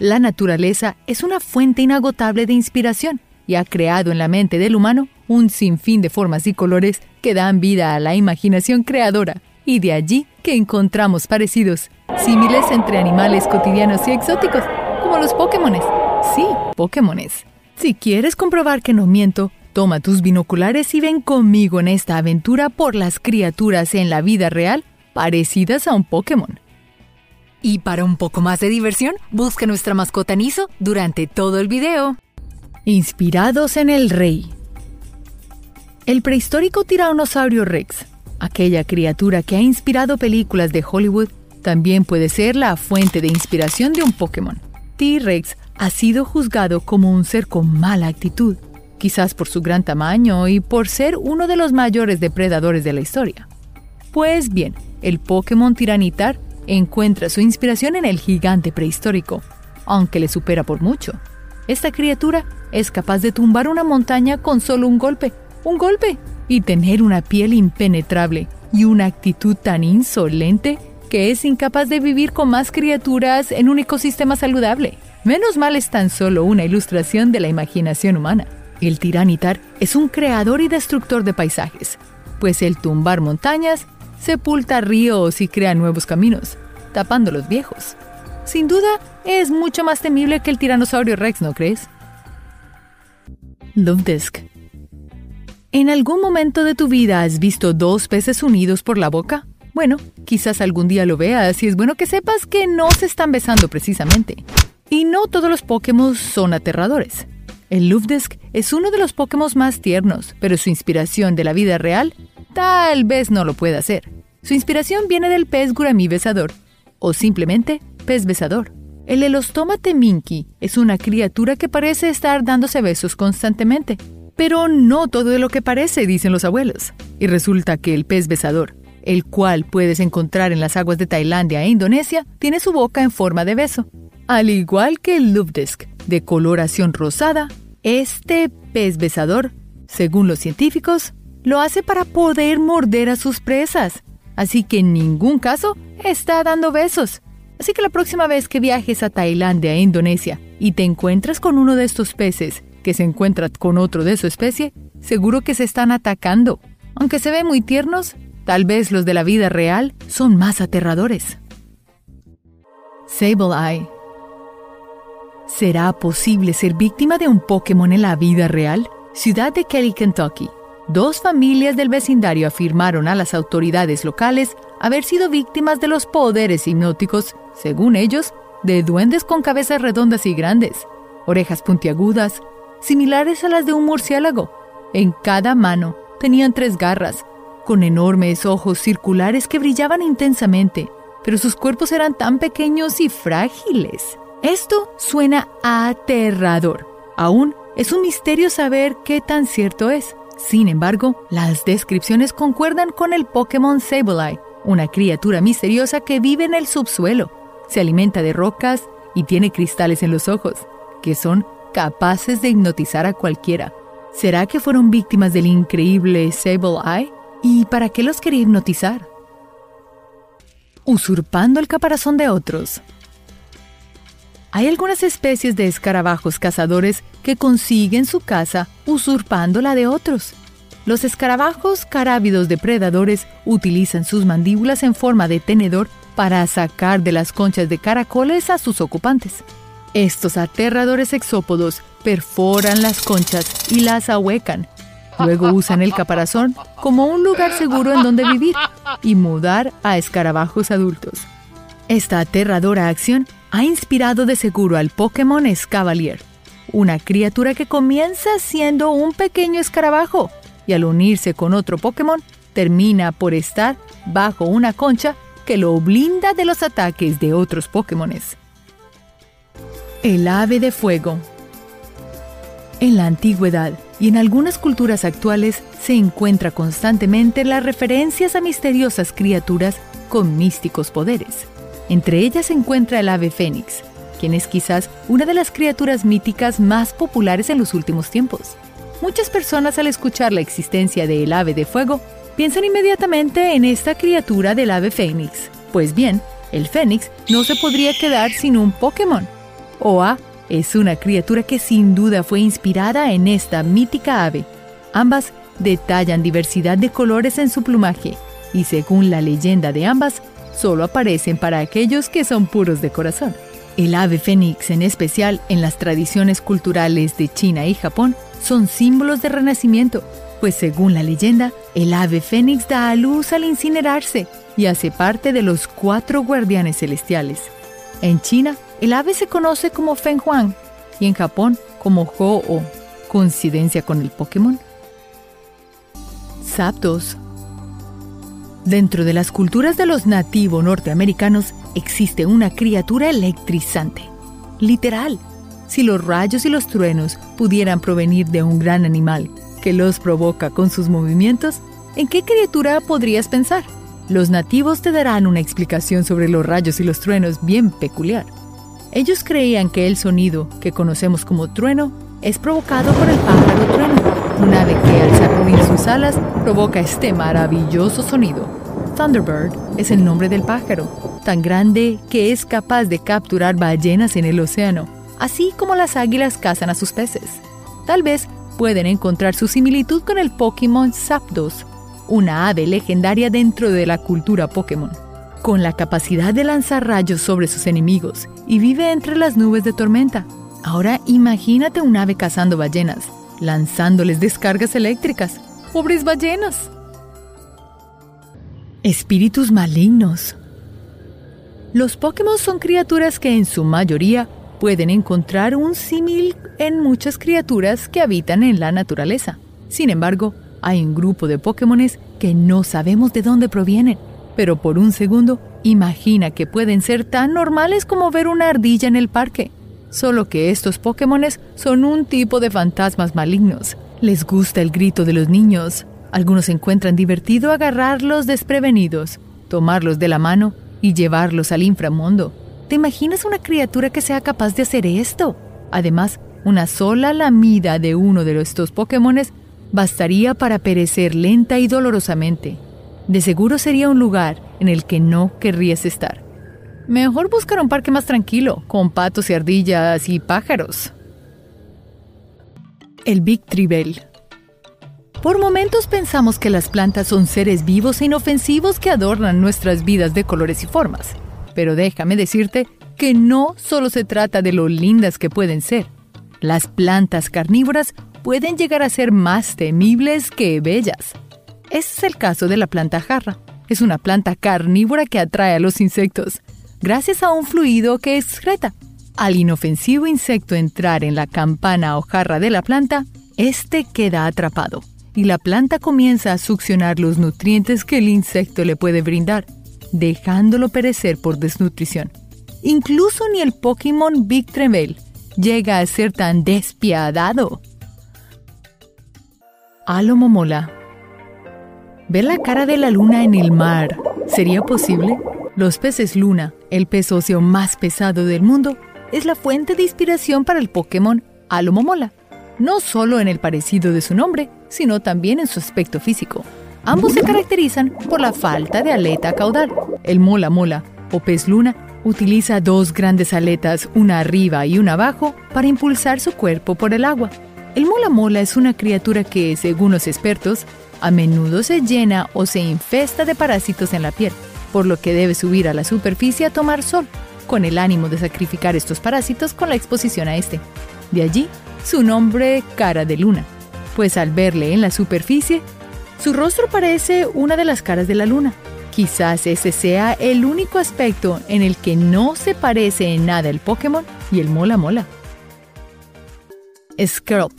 La naturaleza es una fuente inagotable de inspiración y ha creado en la mente del humano un sinfín de formas y colores que dan vida a la imaginación creadora, y de allí que encontramos parecidos, símiles entre animales cotidianos y exóticos, como los Pokémones. Sí, Pokémones. Si quieres comprobar que no miento, toma tus binoculares y ven conmigo en esta aventura por las criaturas en la vida real parecidas a un Pokémon. Y para un poco más de diversión, busca nuestra mascota Niso durante todo el video. Inspirados en el rey. El prehistórico tiranosaurio Rex, aquella criatura que ha inspirado películas de Hollywood, también puede ser la fuente de inspiración de un Pokémon. T-Rex ha sido juzgado como un ser con mala actitud, quizás por su gran tamaño y por ser uno de los mayores depredadores de la historia. Pues bien, el Pokémon Tiranitar encuentra su inspiración en el gigante prehistórico, aunque le supera por mucho. Esta criatura es capaz de tumbar una montaña con solo un golpe, un golpe, y tener una piel impenetrable y una actitud tan insolente que es incapaz de vivir con más criaturas en un ecosistema saludable. Menos mal es tan solo una ilustración de la imaginación humana. El tiranitar es un creador y destructor de paisajes, pues el tumbar montañas sepulta ríos y crea nuevos caminos, tapando los viejos. Sin duda, es mucho más temible que el tiranosaurio Rex, ¿no crees? Love Disc. ¿En algún momento de tu vida has visto dos peces unidos por la boca? Bueno, quizás algún día lo veas y es bueno que sepas que no se están besando precisamente. Y no todos los Pokémon son aterradores. El Luftdesk es uno de los Pokémon más tiernos, pero su inspiración de la vida real tal vez no lo pueda hacer. Su inspiración viene del pez guramí besador, o simplemente pez besador. El elostómate minky es una criatura que parece estar dándose besos constantemente. Pero no todo lo que parece, dicen los abuelos. Y resulta que el pez besador, el cual puedes encontrar en las aguas de Tailandia e Indonesia, tiene su boca en forma de beso. Al igual que el Lubdesk, de coloración rosada, este pez besador, según los científicos, lo hace para poder morder a sus presas. Así que en ningún caso está dando besos. Así que la próxima vez que viajes a Tailandia e Indonesia y te encuentras con uno de estos peces que se encuentra con otro de su especie, seguro que se están atacando. Aunque se ven muy tiernos, tal vez los de la vida real son más aterradores. Sable Eye ¿Será posible ser víctima de un Pokémon en la vida real? Ciudad de Kelly, Kentucky. Dos familias del vecindario afirmaron a las autoridades locales haber sido víctimas de los poderes hipnóticos según ellos, de duendes con cabezas redondas y grandes, orejas puntiagudas, similares a las de un murciélago. En cada mano tenían tres garras, con enormes ojos circulares que brillaban intensamente, pero sus cuerpos eran tan pequeños y frágiles. Esto suena aterrador. Aún es un misterio saber qué tan cierto es. Sin embargo, las descripciones concuerdan con el Pokémon Sableye, una criatura misteriosa que vive en el subsuelo se alimenta de rocas y tiene cristales en los ojos, que son capaces de hipnotizar a cualquiera. ¿Será que fueron víctimas del increíble Sable Eye? ¿Y para qué los quería hipnotizar? Usurpando el caparazón de otros. Hay algunas especies de escarabajos cazadores que consiguen su caza usurpando la de otros. Los escarabajos carábidos depredadores utilizan sus mandíbulas en forma de tenedor para sacar de las conchas de caracoles a sus ocupantes. Estos aterradores exópodos perforan las conchas y las ahuecan. Luego usan el caparazón como un lugar seguro en donde vivir y mudar a escarabajos adultos. Esta aterradora acción ha inspirado de seguro al Pokémon Escavalier, una criatura que comienza siendo un pequeño escarabajo y al unirse con otro Pokémon termina por estar bajo una concha que lo blinda de los ataques de otros Pokémones. El ave de fuego. En la antigüedad y en algunas culturas actuales se encuentra constantemente las referencias a misteriosas criaturas con místicos poderes. Entre ellas se encuentra el ave fénix, quien es quizás una de las criaturas míticas más populares en los últimos tiempos. Muchas personas al escuchar la existencia del ave de fuego piensan inmediatamente en esta criatura del ave fénix. Pues bien, el fénix no se podría quedar sin un Pokémon. O A es una criatura que sin duda fue inspirada en esta mítica ave. Ambas detallan diversidad de colores en su plumaje y según la leyenda de ambas, solo aparecen para aquellos que son puros de corazón. El ave fénix, en especial en las tradiciones culturales de China y Japón, son símbolos de renacimiento, pues según la leyenda, el ave fénix da a luz al incinerarse y hace parte de los cuatro guardianes celestiales. En China, el ave se conoce como Feng Huang y en Japón como Ho-Oh. ¿Coincidencia con el Pokémon? Zapdos. Dentro de las culturas de los nativos norteamericanos existe una criatura electrizante. Literal. Si los rayos y los truenos pudieran provenir de un gran animal que los provoca con sus movimientos, ¿en qué criatura podrías pensar? Los nativos te darán una explicación sobre los rayos y los truenos bien peculiar. Ellos creían que el sonido que conocemos como trueno es provocado por el pájaro trueno, un ave que al sacudir sus alas provoca este maravilloso sonido. Thunderbird es el nombre del pájaro, tan grande que es capaz de capturar ballenas en el océano, así como las águilas cazan a sus peces. Tal vez pueden encontrar su similitud con el Pokémon Zapdos, una ave legendaria dentro de la cultura Pokémon, con la capacidad de lanzar rayos sobre sus enemigos y vive entre las nubes de tormenta. Ahora imagínate un ave cazando ballenas, lanzándoles descargas eléctricas. ¡Pobres ballenas! Espíritus malignos. Los Pokémon son criaturas que en su mayoría pueden encontrar un símil en muchas criaturas que habitan en la naturaleza. Sin embargo, hay un grupo de Pokémones que no sabemos de dónde provienen, pero por un segundo imagina que pueden ser tan normales como ver una ardilla en el parque. Solo que estos Pokémones son un tipo de fantasmas malignos. Les gusta el grito de los niños. Algunos encuentran divertido agarrarlos desprevenidos, tomarlos de la mano y llevarlos al inframundo. ¿Te imaginas una criatura que sea capaz de hacer esto? Además, una sola lamida de uno de estos Pokémones bastaría para perecer lenta y dolorosamente. De seguro sería un lugar en el que no querrías estar. Mejor buscar un parque más tranquilo, con patos y ardillas y pájaros. El Big Tribel. Por momentos pensamos que las plantas son seres vivos e inofensivos que adornan nuestras vidas de colores y formas. Pero déjame decirte que no solo se trata de lo lindas que pueden ser. Las plantas carnívoras pueden llegar a ser más temibles que bellas. Ese es el caso de la planta jarra. Es una planta carnívora que atrae a los insectos, gracias a un fluido que excreta. Al inofensivo insecto entrar en la campana o jarra de la planta, este queda atrapado y la planta comienza a succionar los nutrientes que el insecto le puede brindar, dejándolo perecer por desnutrición. Incluso ni el Pokémon Big Tremel llega a ser tan despiadado. Alomomola. ¿Ver la cara de la luna en el mar sería posible? Los peces luna, el pez óseo más pesado del mundo, es la fuente de inspiración para el Pokémon Alomomola, no solo en el parecido de su nombre, sino también en su aspecto físico. Ambos se caracterizan por la falta de aleta caudal. El mola mola o pez luna utiliza dos grandes aletas, una arriba y una abajo, para impulsar su cuerpo por el agua. El mola mola es una criatura que, según los expertos, a menudo se llena o se infesta de parásitos en la piel, por lo que debe subir a la superficie a tomar sol, con el ánimo de sacrificar estos parásitos con la exposición a este. De allí su nombre cara de luna, pues al verle en la superficie, su rostro parece una de las caras de la luna. Quizás ese sea el único aspecto en el que no se parece en nada el Pokémon y el mola mola. Scrub.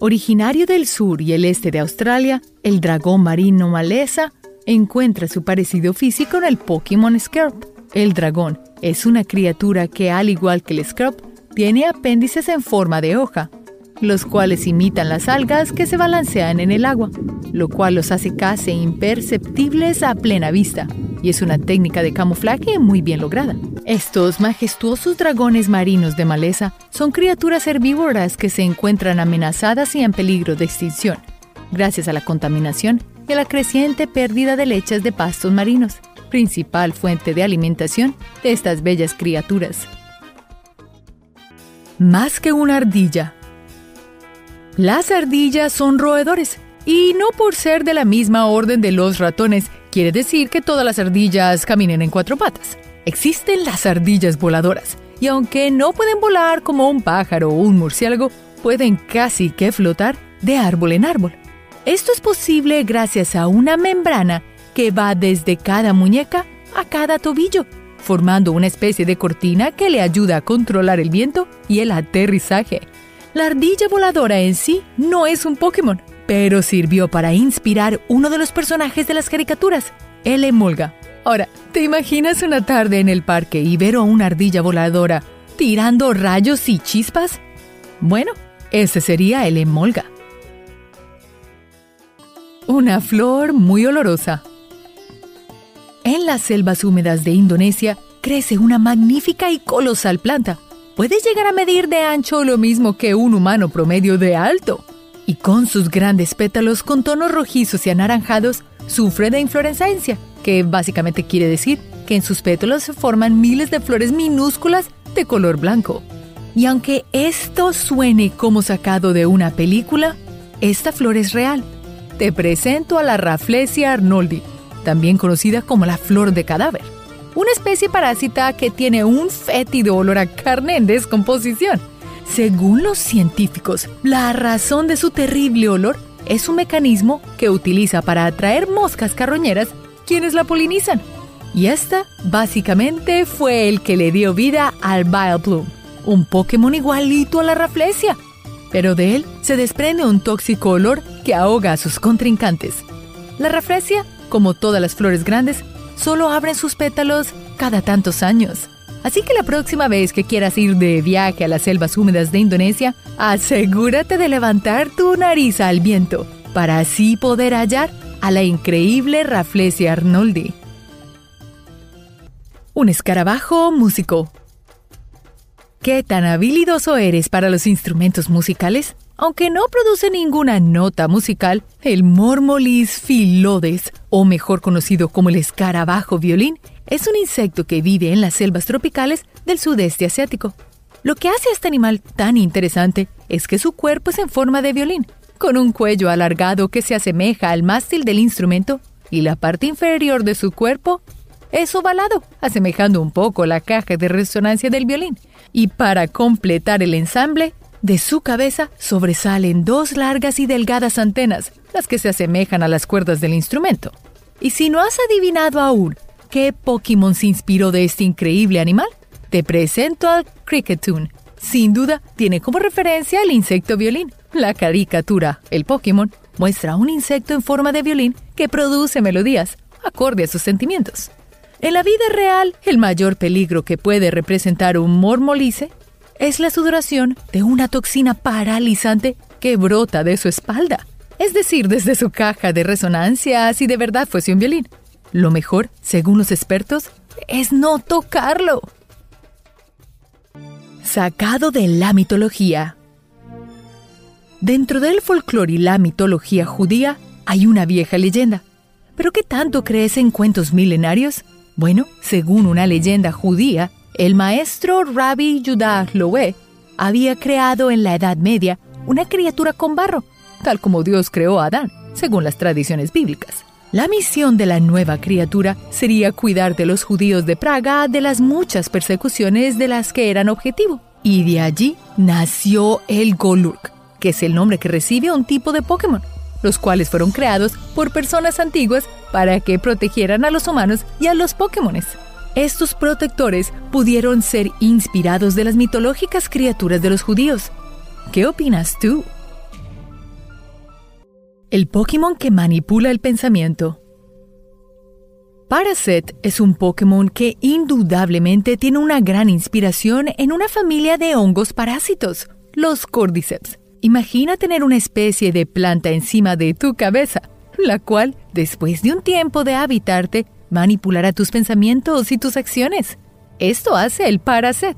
Originario del sur y el este de Australia, el dragón marino maleza encuentra su parecido físico en el Pokémon Scrub. El dragón es una criatura que, al igual que el Scrub, tiene apéndices en forma de hoja, los cuales imitan las algas que se balancean en el agua, lo cual los hace casi imperceptibles a plena vista, y es una técnica de camuflaje muy bien lograda. Estos majestuosos dragones marinos de maleza son criaturas herbívoras que se encuentran amenazadas y en peligro de extinción, gracias a la contaminación y la creciente pérdida de leches de pastos marinos, principal fuente de alimentación de estas bellas criaturas. Más que una ardilla. Las ardillas son roedores, y no por ser de la misma orden de los ratones, quiere decir que todas las ardillas caminen en cuatro patas. Existen las ardillas voladoras, y aunque no pueden volar como un pájaro o un murciélago, pueden casi que flotar de árbol en árbol. Esto es posible gracias a una membrana que va desde cada muñeca a cada tobillo, formando una especie de cortina que le ayuda a controlar el viento y el aterrizaje. La ardilla voladora en sí no es un Pokémon, pero sirvió para inspirar uno de los personajes de las caricaturas, el Emolga. Ahora, ¿te imaginas una tarde en el parque y ver a una ardilla voladora tirando rayos y chispas? Bueno, ese sería el Emolga. Una flor muy olorosa. En las selvas húmedas de Indonesia crece una magnífica y colosal planta. Puede llegar a medir de ancho lo mismo que un humano promedio de alto. Y con sus grandes pétalos con tonos rojizos y anaranjados, sufre de inflorescencia, que básicamente quiere decir que en sus pétalos se forman miles de flores minúsculas de color blanco. Y aunque esto suene como sacado de una película, esta flor es real. Te presento a la Rafflesia arnoldi, también conocida como la flor de cadáver, una especie parásita que tiene un fétido olor a carne en descomposición. Según los científicos, la razón de su terrible olor es un mecanismo que utiliza para atraer moscas carroñeras quienes la polinizan. Y esta, básicamente, fue el que le dio vida al Vileplume, un Pokémon igualito a la Rafflesia. Pero de él se desprende un tóxico olor que ahoga a sus contrincantes. La Rafflesia como todas las flores grandes, solo abren sus pétalos cada tantos años. Así que la próxima vez que quieras ir de viaje a las selvas húmedas de Indonesia, asegúrate de levantar tu nariz al viento para así poder hallar a la increíble Rafflesia arnoldi. Un escarabajo músico. ¿Qué tan habilidoso eres para los instrumentos musicales? Aunque no produce ninguna nota musical, el Mormolis filodes, o mejor conocido como el escarabajo violín, es un insecto que vive en las selvas tropicales del sudeste asiático. Lo que hace a este animal tan interesante es que su cuerpo es en forma de violín, con un cuello alargado que se asemeja al mástil del instrumento y la parte inferior de su cuerpo es ovalado, asemejando un poco la caja de resonancia del violín. Y para completar el ensamble, de su cabeza sobresalen dos largas y delgadas antenas, las que se asemejan a las cuerdas del instrumento. Y si no has adivinado aún qué Pokémon se inspiró de este increíble animal, te presento al Cricketune. Sin duda, tiene como referencia al insecto violín. La caricatura, el Pokémon, muestra un insecto en forma de violín que produce melodías, acorde a sus sentimientos. En la vida real, el mayor peligro que puede representar un mormolice es la sudoración de una toxina paralizante que brota de su espalda, es decir, desde su caja de resonancia si de verdad fuese un violín. Lo mejor, según los expertos, es no tocarlo. Sacado de la mitología. Dentro del folclore y la mitología judía hay una vieja leyenda. ¿Pero qué tanto crees en cuentos milenarios? Bueno, según una leyenda judía, el maestro Rabbi Judah Loé había creado en la Edad Media una criatura con barro, tal como Dios creó a Adán, según las tradiciones bíblicas. La misión de la nueva criatura sería cuidar de los judíos de Praga de las muchas persecuciones de las que eran objetivo. Y de allí nació el Golurk, que es el nombre que recibe un tipo de Pokémon, los cuales fueron creados por personas antiguas para que protegieran a los humanos y a los Pokémones. Estos protectores pudieron ser inspirados de las mitológicas criaturas de los judíos. ¿Qué opinas tú? El Pokémon que manipula el pensamiento. Parasect es un Pokémon que indudablemente tiene una gran inspiración en una familia de hongos parásitos, los Cordyceps. Imagina tener una especie de planta encima de tu cabeza, la cual, después de un tiempo de habitarte, manipulará tus pensamientos y tus acciones. Esto hace el Paraset,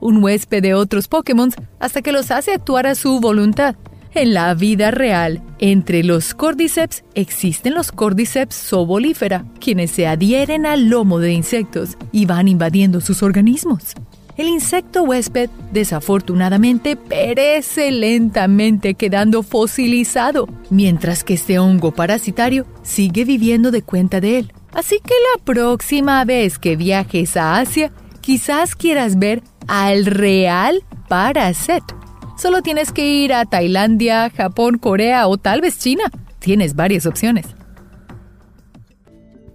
un huésped de otros Pokémon hasta que los hace actuar a su voluntad. En la vida real, entre los Cordyceps existen los Cordyceps sobolífera, quienes se adhieren al lomo de insectos y van invadiendo sus organismos. El insecto huésped desafortunadamente perece lentamente quedando fosilizado, mientras que este hongo parasitario sigue viviendo de cuenta de él. Así que la próxima vez que viajes a Asia, quizás quieras ver al real Paraset. Solo tienes que ir a Tailandia, Japón, Corea o tal vez China. Tienes varias opciones.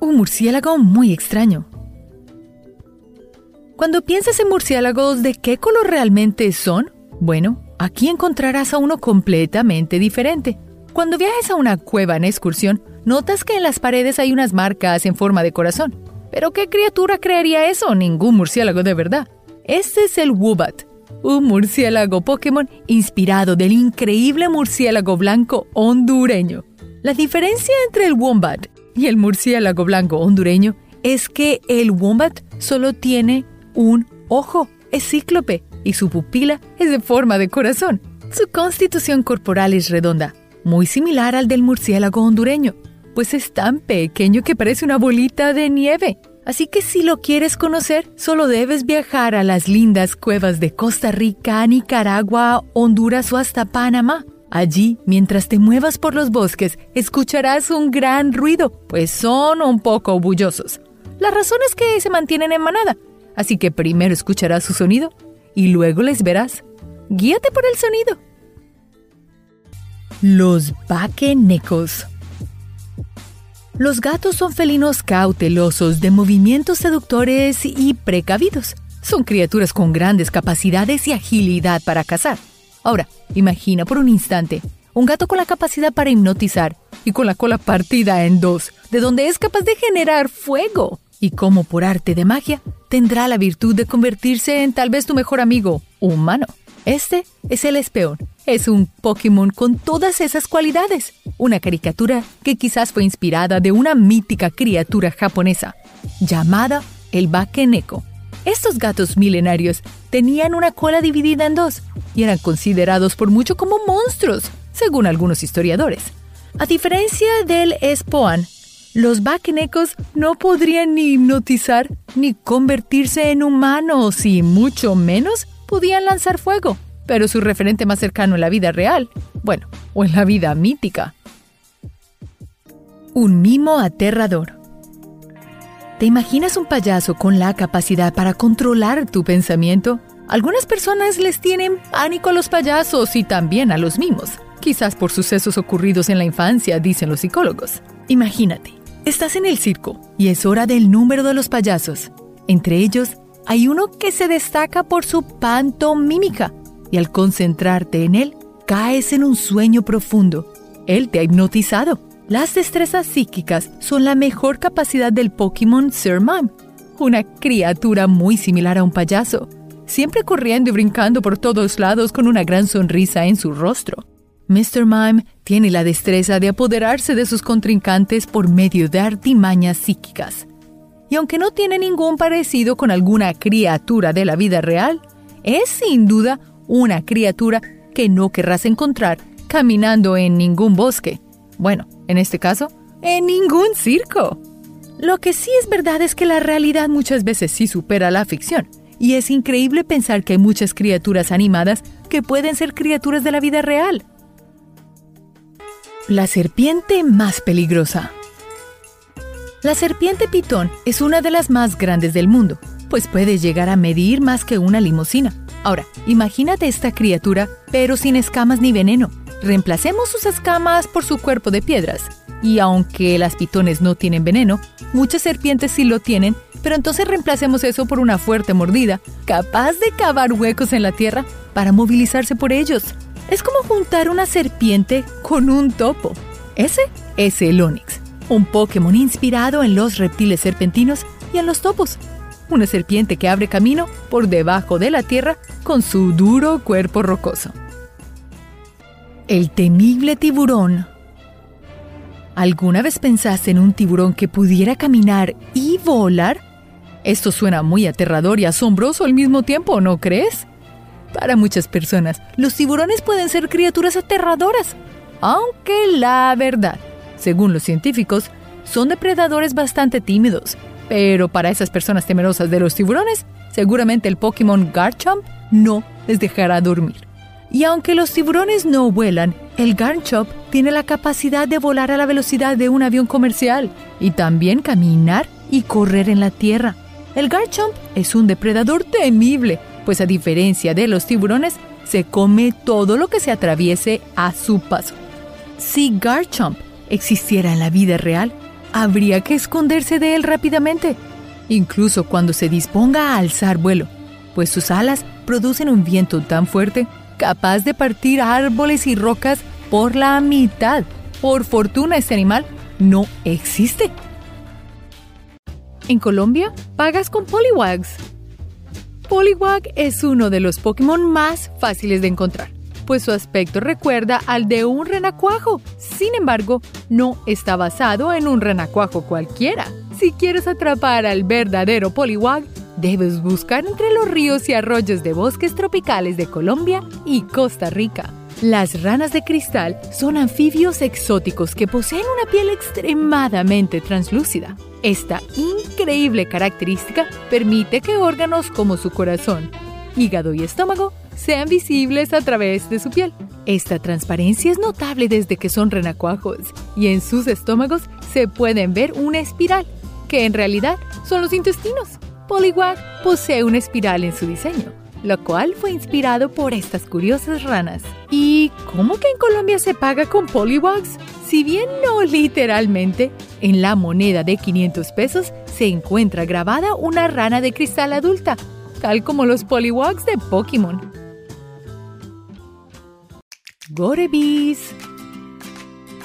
Un murciélago muy extraño. Cuando piensas en murciélagos, ¿de qué color realmente son? Bueno, aquí encontrarás a uno completamente diferente. Cuando viajes a una cueva en excursión, notas que en las paredes hay unas marcas en forma de corazón. ¿Pero qué criatura crearía eso? Ningún murciélago de verdad. Este es el Woobat, un murciélago Pokémon inspirado del increíble murciélago blanco hondureño. La diferencia entre el Wombat y el murciélago blanco hondureño es que el Wombat solo tiene un ojo, es cíclope y su pupila es de forma de corazón. Su constitución corporal es redonda, muy similar al del murciélago hondureño, pues es tan pequeño que parece una bolita de nieve. Así que si lo quieres conocer, solo debes viajar a las lindas cuevas de Costa Rica, Nicaragua, Honduras o hasta Panamá. Allí, mientras te muevas por los bosques, escucharás un gran ruido, pues son un poco bullosos. La razón es que se mantienen en manada, así que primero escucharás su sonido y luego les verás. Guíate por el sonido. Los vaquenecos. Los gatos son felinos cautelosos, de movimientos seductores y precavidos. Son criaturas con grandes capacidades y agilidad para cazar. Ahora, imagina por un instante un gato con la capacidad para hipnotizar y con la cola partida en dos, de donde es capaz de generar fuego. Y como por arte de magia, tendrá la virtud de convertirse en tal vez tu mejor amigo humano. Este es el espeón. Es un Pokémon con todas esas cualidades. Una caricatura que quizás fue inspirada de una mítica criatura japonesa llamada el Bakeneko. Estos gatos milenarios tenían una cola dividida en dos y eran considerados por mucho como monstruos, según algunos historiadores. A diferencia del Spoan, los Bakenekos no podrían ni hipnotizar ni convertirse en humanos y mucho menos podían lanzar fuego, pero su referente más cercano en la vida real, bueno, o en la vida mítica. Un mimo aterrador. ¿Te imaginas un payaso con la capacidad para controlar tu pensamiento? Algunas personas les tienen pánico a los payasos y también a los mimos, quizás por sucesos ocurridos en la infancia, dicen los psicólogos. Imagínate, estás en el circo y es hora del número de los payasos. Entre ellos hay uno que se destaca por su pantomímica y al concentrarte en él, caes en un sueño profundo. Él te ha hipnotizado. Las destrezas psíquicas son la mejor capacidad del Pokémon Sir una criatura muy similar a un payaso, siempre corriendo y brincando por todos lados con una gran sonrisa en su rostro. Mr. Mime tiene la destreza de apoderarse de sus contrincantes por medio de artimañas psíquicas y aunque no tiene ningún parecido con alguna criatura de la vida real, es sin duda una criatura que no querrás encontrar caminando en ningún bosque. Bueno, en este caso, en ningún circo. Lo que sí es verdad es que la realidad muchas veces sí supera la ficción, y es increíble pensar que hay muchas criaturas animadas que pueden ser criaturas de la vida real. La serpiente más peligrosa. La serpiente pitón es una de las más grandes del mundo, pues puede llegar a medir más que una limusina. Ahora, imagínate esta criatura, pero sin escamas ni veneno. Reemplacemos sus escamas por su cuerpo de piedras. Y aunque las pitones no tienen veneno, muchas serpientes sí lo tienen, pero entonces reemplacemos eso por una fuerte mordida, capaz de cavar huecos en la tierra para movilizarse por ellos. Es como juntar una serpiente con un topo. Ese es el Onix un Pokémon inspirado en los reptiles serpentinos y en los topos. Una serpiente que abre camino por debajo de la tierra con su duro cuerpo rocoso. El temible tiburón. ¿Alguna vez pensaste en un tiburón que pudiera caminar y volar? Esto suena muy aterrador y asombroso al mismo tiempo, ¿no crees? Para muchas personas, los tiburones pueden ser criaturas aterradoras, aunque la verdad según los científicos, son depredadores bastante tímidos, Pero para esas personas temerosas de los tiburones, seguramente el Pokémon Garchomp no les dejará dormir. Y aunque los tiburones no vuelan, el Garchomp tiene la capacidad de volar a la velocidad de un avión comercial y también caminar y correr en la tierra. El Garchomp es un depredador temible, pues a diferencia de los tiburones, se come todo lo que se atraviese a su paso. Si Garchomp existiera en la vida real, habría que esconderse de él rápidamente, incluso cuando se disponga a alzar vuelo, pues sus alas producen un viento tan fuerte capaz de partir árboles y rocas por la mitad. Por fortuna este animal no existe. En Colombia, pagas con Poliwags. Poliwag es uno de los Pokémon más fáciles de encontrar pues su aspecto recuerda al de un renacuajo. Sin embargo, no está basado en un renacuajo cualquiera. Si quieres atrapar al verdadero Poliwag, debes buscar entre los ríos y arroyos de bosques tropicales de Colombia y Costa Rica. Las ranas de cristal son anfibios exóticos que poseen una piel extremadamente translúcida. Esta increíble característica permite que órganos como su corazón, hígado y estómago sean visibles a través de su piel. Esta transparencia es notable desde que son renacuajos y en sus estómagos se pueden ver una espiral, que en realidad son los intestinos. Poliwag posee una espiral en su diseño, lo cual fue inspirado por estas curiosas ranas. ¿Y cómo que en Colombia se paga con Poliwags? Si bien no literalmente, en la moneda de 500 pesos se encuentra grabada una rana de cristal adulta, tal como los Poliwags de Pokémon. Gorebees.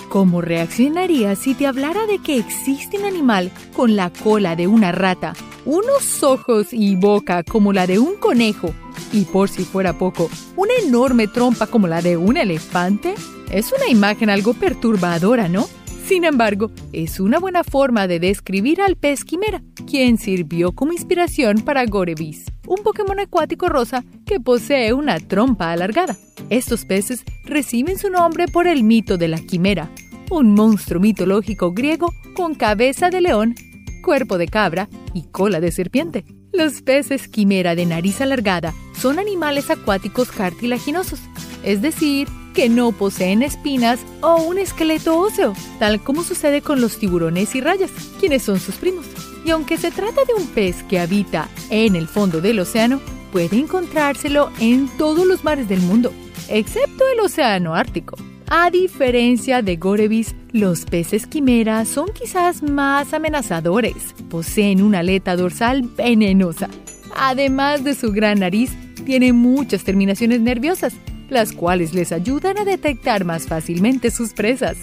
¿Cómo reaccionarías si te hablara de que existe un animal con la cola de una rata, unos ojos y boca como la de un conejo y por si fuera poco, una enorme trompa como la de un elefante? Es una imagen algo perturbadora, ¿no? Sin embargo, es una buena forma de describir al pez quimera, quien sirvió como inspiración para Gorebees, un Pokémon acuático rosa que posee una trompa alargada. Estos peces reciben su nombre por el mito de la quimera, un monstruo mitológico griego con cabeza de león, cuerpo de cabra y cola de serpiente. Los peces quimera de nariz alargada son animales acuáticos cartilaginosos, es decir, que no poseen espinas o un esqueleto óseo, tal como sucede con los tiburones y rayas, quienes son sus primos. Y aunque se trata de un pez que habita en el fondo del océano, puede encontrárselo en todos los mares del mundo, excepto el Océano Ártico. A diferencia de Gorevis, los peces quimera son quizás más amenazadores. Poseen una aleta dorsal venenosa. Además de su gran nariz, tiene muchas terminaciones nerviosas, las cuales les ayudan a detectar más fácilmente sus presas.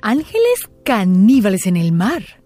Ángeles caníbales en el mar.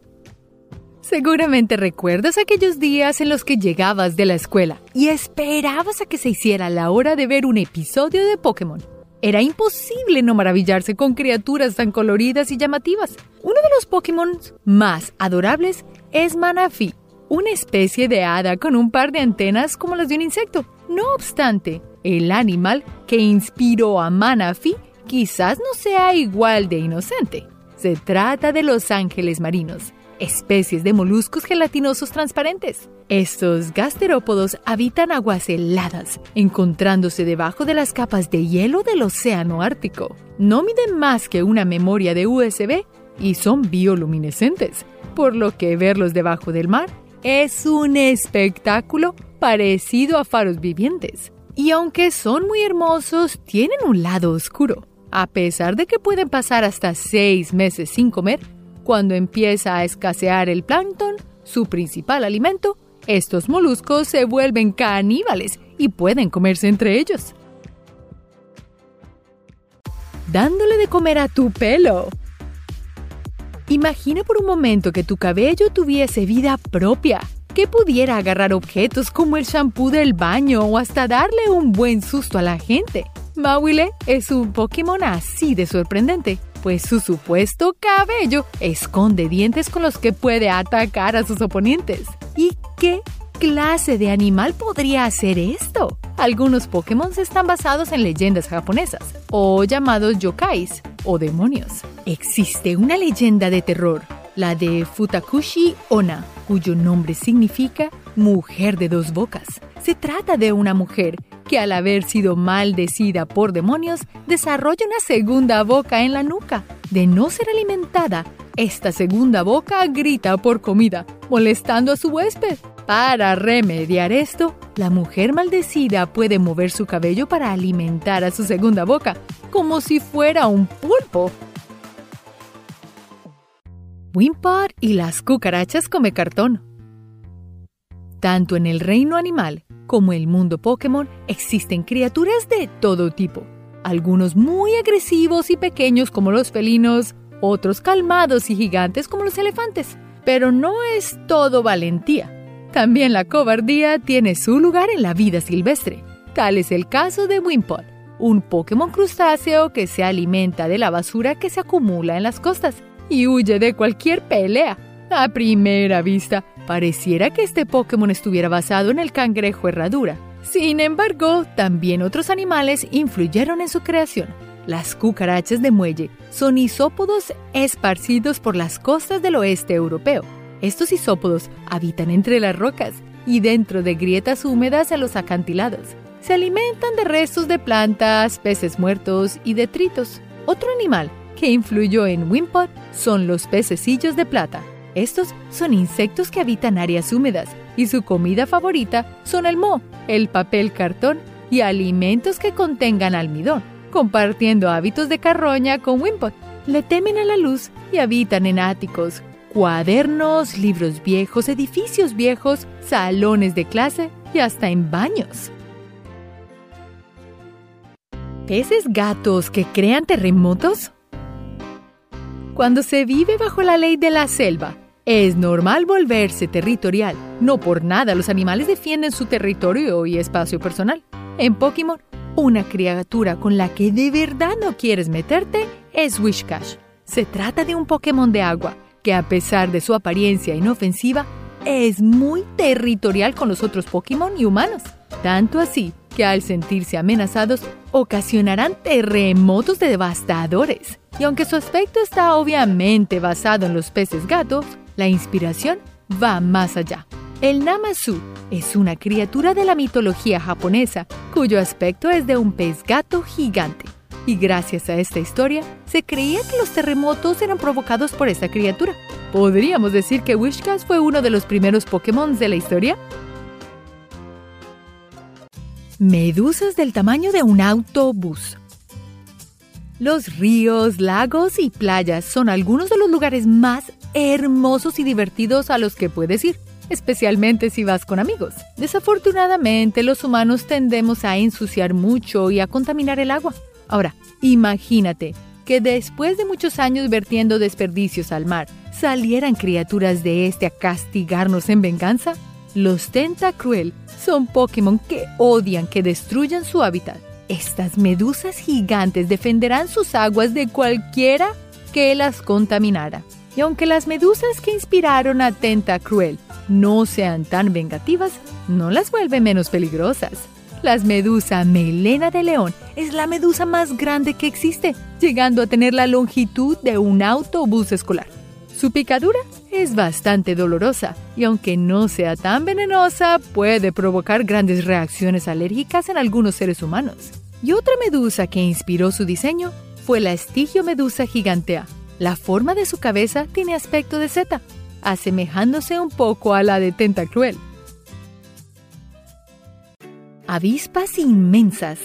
Seguramente recuerdas aquellos días en los que llegabas de la escuela y esperabas a que se hiciera la hora de ver un episodio de Pokémon. Era imposible no maravillarse con criaturas tan coloridas y llamativas. Uno de los Pokémon más adorables es Manaphy, una especie de hada con un par de antenas como las de un insecto. No obstante, el animal que inspiró a Manaphy quizás no sea igual de inocente. Se trata de los ángeles marinos especies de moluscos gelatinosos transparentes. Estos gasterópodos habitan aguas heladas, encontrándose debajo de las capas de hielo del océano Ártico. No miden más que una memoria de USB y son bioluminescentes, por lo que verlos debajo del mar es un espectáculo parecido a faros vivientes. Y aunque son muy hermosos, tienen un lado oscuro. A pesar de que pueden pasar hasta seis meses sin comer, cuando empieza a escasear el plancton, su principal alimento, estos moluscos se vuelven caníbales y pueden comerse entre ellos. Dándole de comer a tu pelo. Imagina por un momento que tu cabello tuviese vida propia, que pudiera agarrar objetos como el shampoo del baño o hasta darle un buen susto a la gente. Mawile es un Pokémon así de sorprendente pues su supuesto cabello esconde dientes con los que puede atacar a sus oponentes. ¿Y qué clase de animal podría hacer esto? Algunos Pokémon están basados en leyendas japonesas, o llamados yokais, o demonios. Existe una leyenda de terror la de Futakushi Ona, cuyo nombre significa mujer de dos bocas. Se trata de una mujer que al haber sido maldecida por demonios, desarrolla una segunda boca en la nuca. De no ser alimentada, esta segunda boca grita por comida, molestando a su huésped. Para remediar esto, la mujer maldecida puede mover su cabello para alimentar a su segunda boca, como si fuera un pulpo. Wimpod y las cucarachas come cartón. Tanto en el reino animal como en el mundo Pokémon existen criaturas de todo tipo. Algunos muy agresivos y pequeños como los felinos, otros calmados y gigantes como los elefantes. Pero no es todo valentía. También la cobardía tiene su lugar en la vida silvestre. Tal es el caso de Wimpod, un Pokémon crustáceo que se alimenta de la basura que se acumula en las costas y huye de cualquier pelea. A primera vista, pareciera que este Pokémon estuviera basado en el cangrejo herradura. Sin embargo, también otros animales influyeron en su creación. Las cucarachas de muelle son isópodos esparcidos por las costas del oeste europeo estos isópodos habitan entre las rocas y dentro de grietas húmedas en los acantilados. Se alimentan de restos de plantas, peces muertos y detritos. Otro animal que influyó en Wimpod son los pececillos de plata. Estos son insectos que habitan áreas húmedas y su comida favorita son el moho, el papel cartón y alimentos que contengan almidón, compartiendo hábitos de carroña con Wimpod. Le temen a la luz y habitan en áticos, cuadernos, libros viejos, edificios viejos, salones de clase y hasta en baños. ¿Peces gatos que crean terremotos? Cuando se vive bajo la ley de la selva, es normal volverse territorial. No por nada los animales defienden su territorio y espacio personal. En Pokémon, una criatura con la que de verdad no quieres meterte es Wishcash. Se trata de un Pokémon de agua que a pesar de su apariencia inofensiva, es muy territorial con los otros Pokémon y humanos. Tanto así que al sentirse amenazados, ocasionarán terremotos devastadores. Y aunque su aspecto está obviamente basado en los peces gatos, la inspiración va más allá. El Namazu es una criatura de la mitología japonesa cuyo aspecto es de un pez gato gigante y gracias a esta historia se creía que los terremotos eran provocados por esta criatura. ¿Podríamos decir que Wishcas fue uno de los primeros Pokémon de la historia? Medusas del tamaño de un autobús. Los ríos, lagos y playas son algunos de los lugares más hermosos y divertidos a los que puedes ir, especialmente si vas con amigos. Desafortunadamente, los humanos tendemos a ensuciar mucho y a contaminar el agua. Ahora, imagínate que después de muchos años vertiendo desperdicios al mar, salieran criaturas de este a castigarnos en venganza. Los Tentacruel son Pokémon que odian que destruyan su hábitat. Estas medusas gigantes defenderán sus aguas de cualquiera que las contaminara. Y aunque las medusas que inspiraron a Tentacruel no sean tan vengativas, no las vuelve menos peligrosas. La medusa melena de león es la medusa más grande que existe, llegando a tener la longitud de un autobús escolar. Su picadura es bastante dolorosa y aunque no sea tan venenosa, puede provocar grandes reacciones alérgicas en algunos seres humanos. Y otra medusa que inspiró su diseño fue la estigio medusa gigantea. La forma de su cabeza tiene aspecto de seta, asemejándose un poco a la de Tentacruel avispas inmensas.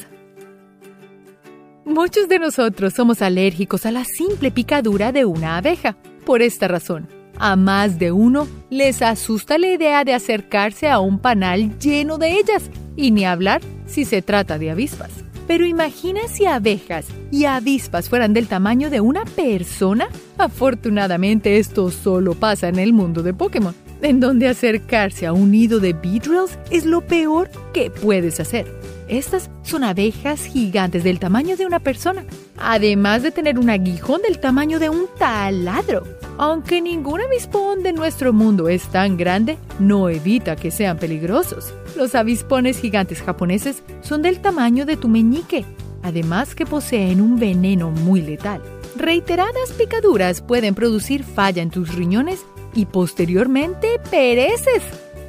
Muchos de nosotros somos alérgicos a la simple picadura de una abeja. Por esta razón, a más de uno les asusta la idea de acercarse a un panal lleno de ellas, y ni hablar si se trata de avispas. Pero imagina si abejas y avispas fueran del tamaño de una persona. Afortunadamente esto solo pasa en el mundo de Pokémon en donde acercarse a un nido de beedrills es lo peor que puedes hacer. Estas son abejas gigantes del tamaño de una persona, además de tener un aguijón del tamaño de un taladro. Aunque ningún avispón de nuestro mundo es tan grande, no evita que sean peligrosos. Los avispones gigantes japoneses son del tamaño de tu meñique, además que poseen un veneno muy letal. Reiteradas picaduras pueden producir falla en tus riñones y posteriormente pereces,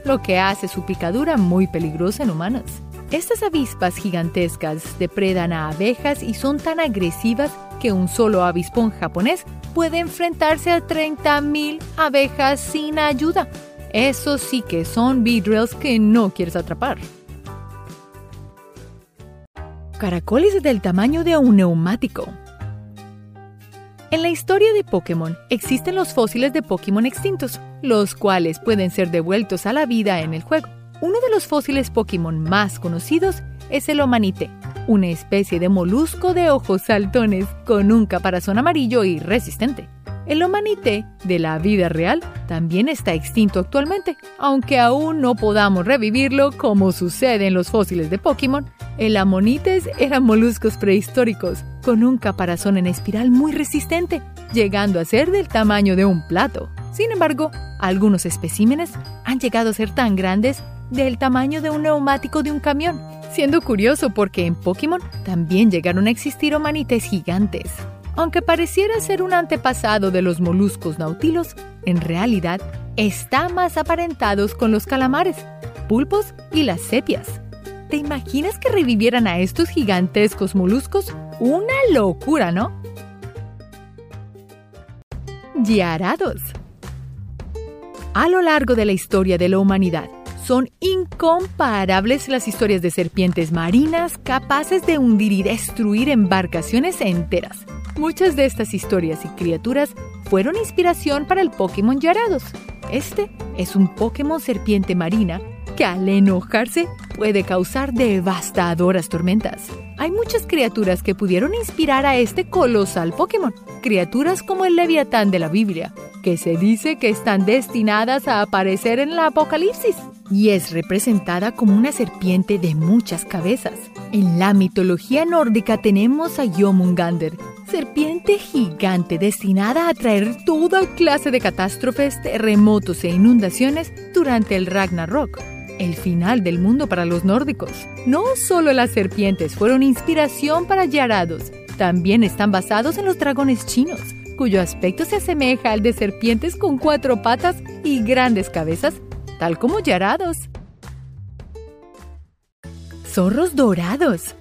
lo que hace su picadura muy peligrosa en humanas. Estas avispas gigantescas depredan a abejas y son tan agresivas que un solo avispón japonés puede enfrentarse a 30.000 abejas sin ayuda. Eso sí que son beedrills que no quieres atrapar. Caracoles del tamaño de un neumático. En la historia de Pokémon existen los fósiles de Pokémon extintos, los cuales pueden ser devueltos a la vida en el juego. Uno de los fósiles Pokémon más conocidos es el Omanite, una especie de molusco de ojos saltones con un caparazón amarillo y resistente. El Omanite de la vida real también está extinto actualmente, aunque aún no podamos revivirlo como sucede en los fósiles de Pokémon. El Amonites eran moluscos prehistóricos con un caparazón en espiral muy resistente, llegando a ser del tamaño de un plato. Sin embargo, algunos especímenes han llegado a ser tan grandes del tamaño de un neumático de un camión siendo curioso porque en Pokémon también llegaron a existir humanites gigantes. Aunque pareciera ser un antepasado de los moluscos nautilos, en realidad está más aparentados con los calamares, pulpos y las sepias. ¿Te imaginas que revivieran a estos gigantescos moluscos? Una locura, ¿no? Yarados. A lo largo de la historia de la humanidad, son incomparables las historias de serpientes marinas capaces de hundir y destruir embarcaciones enteras. Muchas de estas historias y criaturas fueron inspiración para el Pokémon Yarados. Este es un Pokémon serpiente marina que al enojarse puede causar devastadoras tormentas. Hay muchas criaturas que pudieron inspirar a este colosal Pokémon, criaturas como el Leviatán de la Biblia, que se dice que están destinadas a aparecer en el Apocalipsis y es representada como una serpiente de muchas cabezas. En la mitología nórdica tenemos a Yomungander, serpiente gigante destinada a traer toda clase de catástrofes, terremotos e inundaciones durante el Ragnarok, el final del mundo para los nórdicos. No solo las serpientes fueron inspiración para Yarados, también están basados en los dragones chinos, cuyo aspecto se asemeja al de serpientes con cuatro patas y grandes cabezas tal como yarados. Zorros dorados.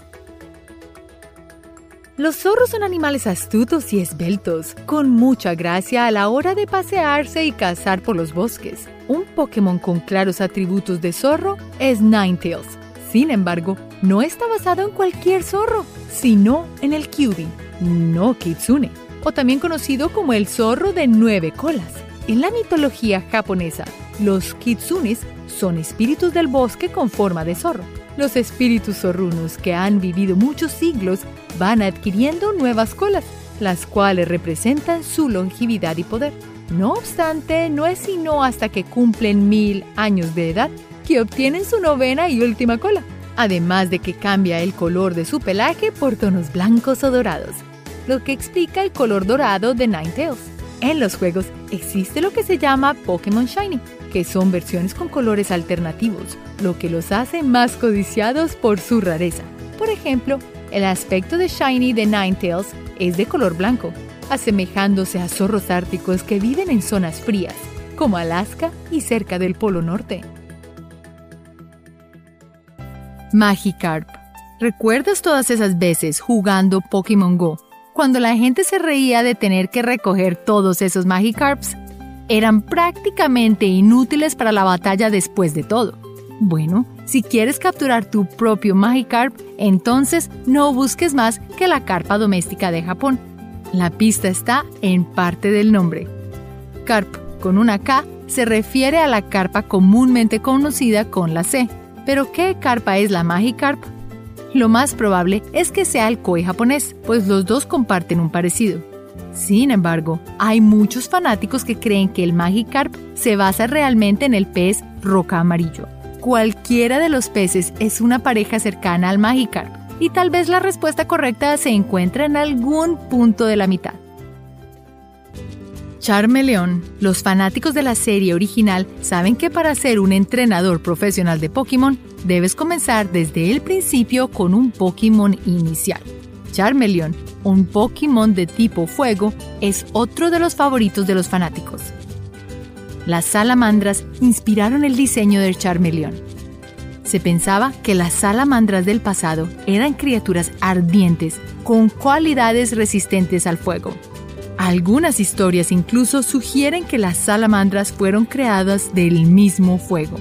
Los zorros son animales astutos y esbeltos, con mucha gracia a la hora de pasearse y cazar por los bosques. Un Pokémon con claros atributos de zorro es Ninetales. Sin embargo, no está basado en cualquier zorro, sino en el Kyubi, no Kitsune, o también conocido como el zorro de nueve colas. En la mitología japonesa, los kitsunes son espíritus del bosque con forma de zorro. Los espíritus zorrunos que han vivido muchos siglos van adquiriendo nuevas colas, las cuales representan su longevidad y poder. No obstante, no es sino hasta que cumplen mil años de edad que obtienen su novena y última cola, además de que cambia el color de su pelaje por tonos blancos o dorados, lo que explica el color dorado de Ninetales. En los juegos existe lo que se llama Pokémon Shiny, que son versiones con colores alternativos, lo que los hace más codiciados por su rareza. Por ejemplo, el aspecto de Shiny de Ninetales es de color blanco, asemejándose a zorros árticos que viven en zonas frías, como Alaska y cerca del Polo Norte. Magikarp. ¿Recuerdas todas esas veces jugando Pokémon Go? Cuando la gente se reía de tener que recoger todos esos Magikarps eran prácticamente inútiles para la batalla después de todo. Bueno, si quieres capturar tu propio Magikarp, entonces no busques más que la carpa doméstica de Japón. La pista está en parte del nombre. Carp con una K se refiere a la carpa comúnmente conocida con la C. Pero ¿qué carpa es la Magikarp? Lo más probable es que sea el koi japonés, pues los dos comparten un parecido. Sin embargo, hay muchos fanáticos que creen que el Magikarp se basa realmente en el pez roca amarillo. Cualquiera de los peces es una pareja cercana al Magikarp, y tal vez la respuesta correcta se encuentra en algún punto de la mitad. Charmeleon. Los fanáticos de la serie original saben que para ser un entrenador profesional de Pokémon, debes comenzar desde el principio con un Pokémon inicial. Charmeleon, un Pokémon de tipo fuego, es otro de los favoritos de los fanáticos. Las salamandras inspiraron el diseño del Charmeleon. Se pensaba que las salamandras del pasado eran criaturas ardientes con cualidades resistentes al fuego. Algunas historias incluso sugieren que las salamandras fueron creadas del mismo fuego.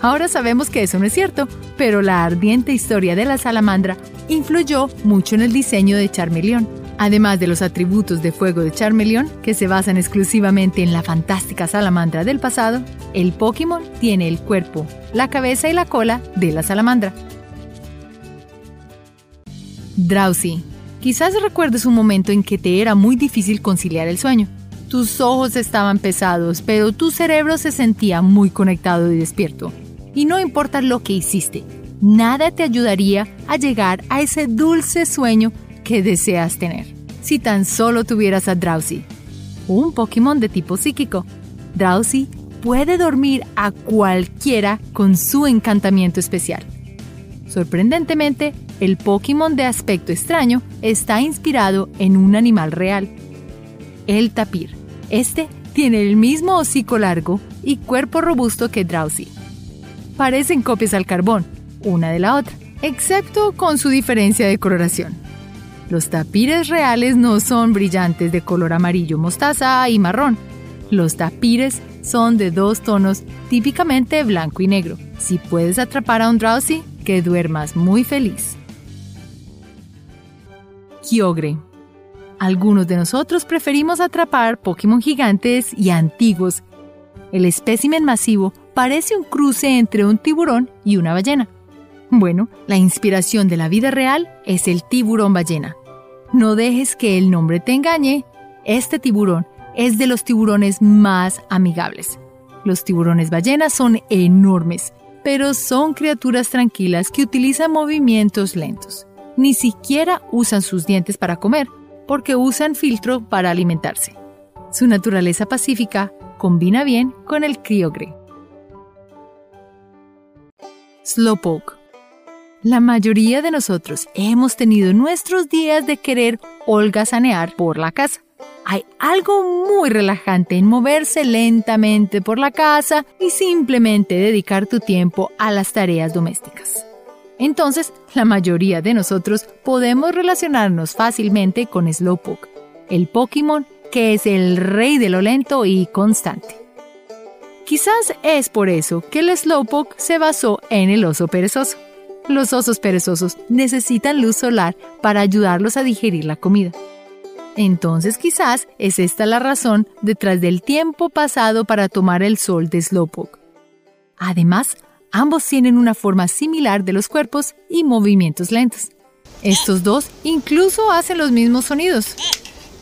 Ahora sabemos que eso no es cierto, pero la ardiente historia de la salamandra influyó mucho en el diseño de Charmeleon. Además de los atributos de fuego de Charmeleon, que se basan exclusivamente en la fantástica salamandra del pasado, el Pokémon tiene el cuerpo, la cabeza y la cola de la salamandra. Drowsy. Quizás recuerdes un momento en que te era muy difícil conciliar el sueño. Tus ojos estaban pesados, pero tu cerebro se sentía muy conectado y despierto. Y no importa lo que hiciste, nada te ayudaría a llegar a ese dulce sueño que deseas tener. Si tan solo tuvieras a Drowsy, un Pokémon de tipo psíquico. Drowsy puede dormir a cualquiera con su encantamiento especial. Sorprendentemente, el Pokémon de aspecto extraño está inspirado en un animal real, el tapir. Este tiene el mismo hocico largo y cuerpo robusto que Drowsy parecen copias al carbón, una de la otra, excepto con su diferencia de coloración. Los tapires reales no son brillantes de color amarillo, mostaza y marrón. Los tapires son de dos tonos, típicamente blanco y negro. Si puedes atrapar a un Drowsy, que duermas muy feliz. Kyogre. Algunos de nosotros preferimos atrapar Pokémon gigantes y antiguos. El espécimen masivo parece un cruce entre un tiburón y una ballena. Bueno, la inspiración de la vida real es el tiburón ballena. No dejes que el nombre te engañe. Este tiburón es de los tiburones más amigables. Los tiburones ballenas son enormes, pero son criaturas tranquilas que utilizan movimientos lentos. Ni siquiera usan sus dientes para comer, porque usan filtro para alimentarse. Su naturaleza pacífica combina bien con el criogre. Slowpoke. La mayoría de nosotros hemos tenido nuestros días de querer holgazanear por la casa. Hay algo muy relajante en moverse lentamente por la casa y simplemente dedicar tu tiempo a las tareas domésticas. Entonces, la mayoría de nosotros podemos relacionarnos fácilmente con Slowpoke, el Pokémon que es el rey de lo lento y constante. Quizás es por eso que el Slowpoke se basó en el oso perezoso. Los osos perezosos necesitan luz solar para ayudarlos a digerir la comida. Entonces quizás es esta la razón detrás del tiempo pasado para tomar el sol de Slowpoke. Además, ambos tienen una forma similar de los cuerpos y movimientos lentos. Estos dos incluso hacen los mismos sonidos.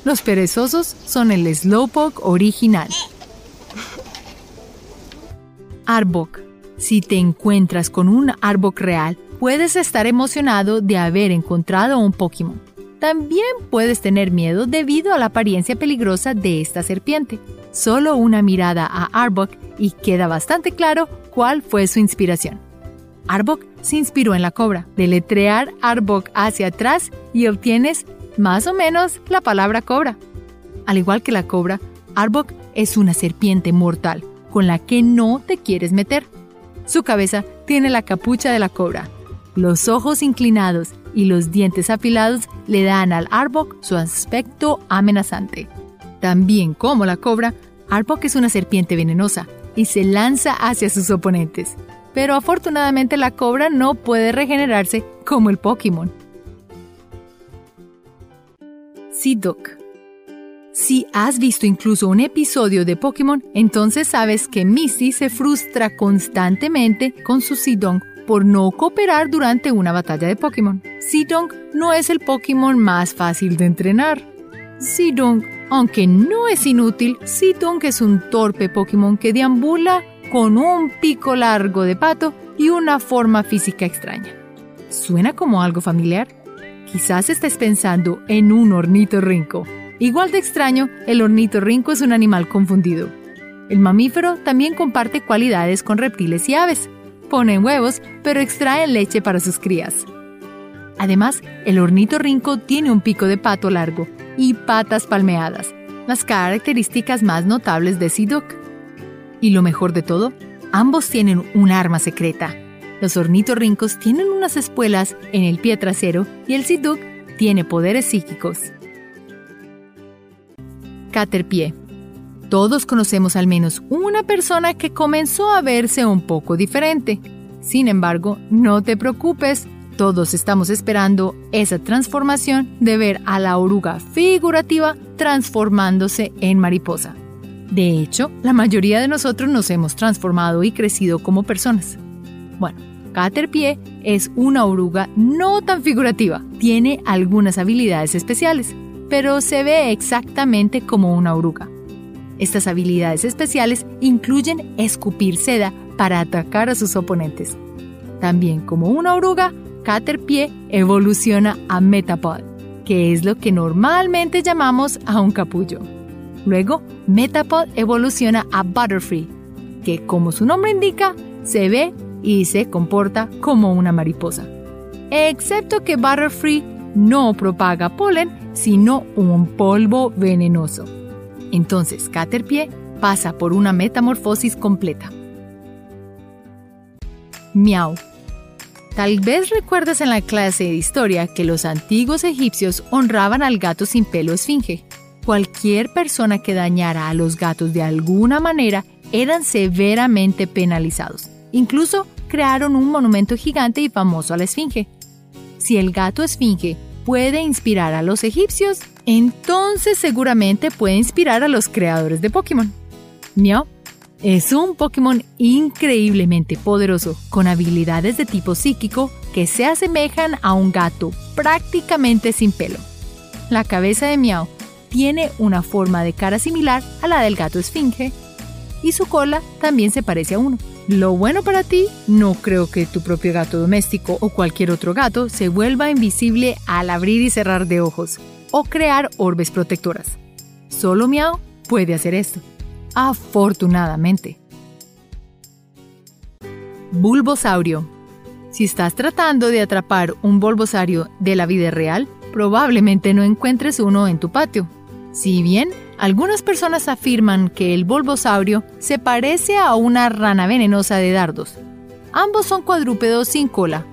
Los perezosos son el Slowpoke original. Arbok. Si te encuentras con un Arbok real, puedes estar emocionado de haber encontrado un Pokémon. También puedes tener miedo debido a la apariencia peligrosa de esta serpiente. Solo una mirada a Arbok y queda bastante claro cuál fue su inspiración. Arbok se inspiró en la cobra. Deletrear Arbok hacia atrás y obtienes más o menos la palabra cobra. Al igual que la cobra, Arbok es una serpiente mortal con la que no te quieres meter. Su cabeza tiene la capucha de la cobra. Los ojos inclinados y los dientes afilados le dan al Arbok su aspecto amenazante. También como la cobra, Arbok es una serpiente venenosa y se lanza hacia sus oponentes. Pero afortunadamente la cobra no puede regenerarse como el Pokémon. Seeduk si has visto incluso un episodio de Pokémon, entonces sabes que Misty se frustra constantemente con su Seedong por no cooperar durante una batalla de Pokémon. Seedong no es el Pokémon más fácil de entrenar. Seedong, aunque no es inútil, Seedong es un torpe Pokémon que deambula con un pico largo de pato y una forma física extraña. ¿Suena como algo familiar? Quizás estés pensando en un hornito rinco. Igual de extraño, el ornitorrinco es un animal confundido. El mamífero también comparte cualidades con reptiles y aves. Ponen huevos, pero extraen leche para sus crías. Además, el ornitorrinco tiene un pico de pato largo y patas palmeadas, las características más notables de Siduk. Y lo mejor de todo, ambos tienen un arma secreta. Los ornitorrincos tienen unas espuelas en el pie trasero y el Siduk tiene poderes psíquicos. Caterpie. Todos conocemos al menos una persona que comenzó a verse un poco diferente. Sin embargo, no te preocupes, todos estamos esperando esa transformación de ver a la oruga figurativa transformándose en mariposa. De hecho, la mayoría de nosotros nos hemos transformado y crecido como personas. Bueno, Caterpie es una oruga no tan figurativa. Tiene algunas habilidades especiales, pero se ve exactamente como una oruga. Estas habilidades especiales incluyen escupir seda para atacar a sus oponentes. También como una oruga, Caterpie evoluciona a Metapod, que es lo que normalmente llamamos a un capullo. Luego, Metapod evoluciona a Butterfree, que como su nombre indica, se ve y se comporta como una mariposa. Excepto que Butterfree no propaga polen, sino un polvo venenoso. Entonces, Caterpie pasa por una metamorfosis completa. Miau Tal vez recuerdas en la clase de historia que los antiguos egipcios honraban al gato sin pelo esfinge. Cualquier persona que dañara a los gatos de alguna manera eran severamente penalizados. Incluso crearon un monumento gigante y famoso a la esfinge. Si el gato esfinge puede inspirar a los egipcios, entonces seguramente puede inspirar a los creadores de Pokémon. Miau es un Pokémon increíblemente poderoso, con habilidades de tipo psíquico que se asemejan a un gato prácticamente sin pelo. La cabeza de Miau tiene una forma de cara similar a la del gato esfinge y su cola también se parece a uno. Lo bueno para ti, no creo que tu propio gato doméstico o cualquier otro gato se vuelva invisible al abrir y cerrar de ojos o crear orbes protectoras. Solo Miau puede hacer esto afortunadamente. Bulbosaurio. Si estás tratando de atrapar un bulbosario de la vida real, probablemente no encuentres uno en tu patio. Si bien algunas personas afirman que el bulbosaurio se parece a una rana venenosa de dardos, ambos son cuadrúpedos sin cola.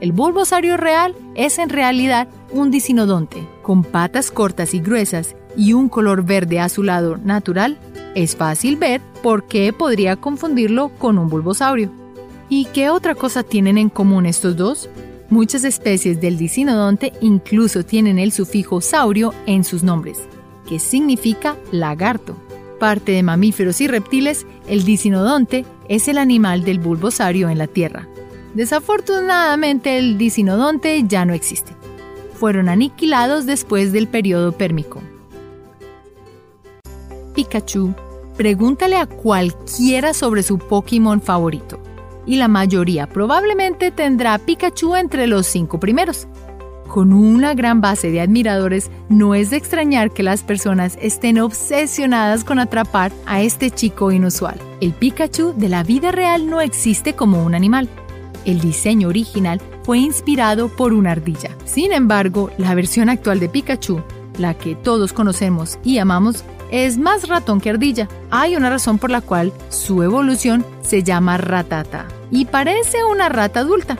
El bulbosaurio real es en realidad un dicinodonte, con patas cortas y gruesas y un color verde azulado natural es fácil ver por qué podría confundirlo con un bulbosaurio. ¿Y qué otra cosa tienen en común estos dos? Muchas especies del dicinodonte incluso tienen el sufijo saurio en sus nombres, que significa lagarto. Parte de mamíferos y reptiles, el dicinodonte es el animal del bulbosaurio en la Tierra. Desafortunadamente el dicinodonte ya no existe. Fueron aniquilados después del periodo pérmico. Pikachu Pregúntale a cualquiera sobre su Pokémon favorito y la mayoría probablemente tendrá Pikachu entre los cinco primeros. Con una gran base de admiradores, no es de extrañar que las personas estén obsesionadas con atrapar a este chico inusual. El Pikachu de la vida real no existe como un animal. El diseño original fue inspirado por una ardilla. Sin embargo, la versión actual de Pikachu, la que todos conocemos y amamos, es más ratón que ardilla. Hay una razón por la cual su evolución se llama ratata y parece una rata adulta.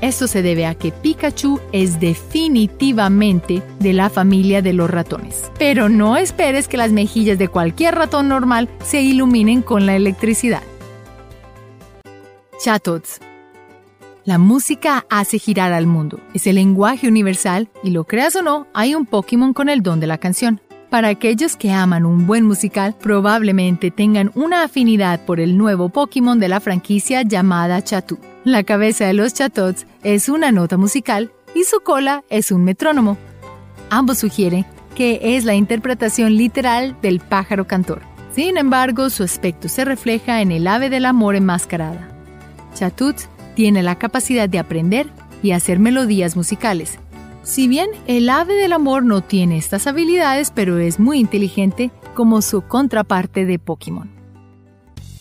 Esto se debe a que Pikachu es definitivamente de la familia de los ratones. Pero no esperes que las mejillas de cualquier ratón normal se iluminen con la electricidad. Chatots. La música hace girar al mundo. Es el lenguaje universal y lo creas o no, hay un Pokémon con el don de la canción. Para aquellos que aman un buen musical, probablemente tengan una afinidad por el nuevo Pokémon de la franquicia llamada Chatu. La cabeza de los Chatots es una nota musical y su cola es un metrónomo. Ambos sugieren que es la interpretación literal del pájaro cantor. Sin embargo, su aspecto se refleja en el ave del amor enmascarada. Chatut tiene la capacidad de aprender y hacer melodías musicales, si bien el ave del amor no tiene estas habilidades, pero es muy inteligente como su contraparte de Pokémon.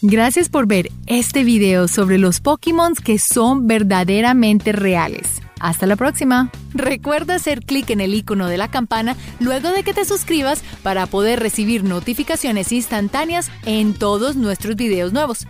Gracias por ver este video sobre los Pokémon que son verdaderamente reales. Hasta la próxima. Recuerda hacer clic en el icono de la campana luego de que te suscribas para poder recibir notificaciones instantáneas en todos nuestros videos nuevos.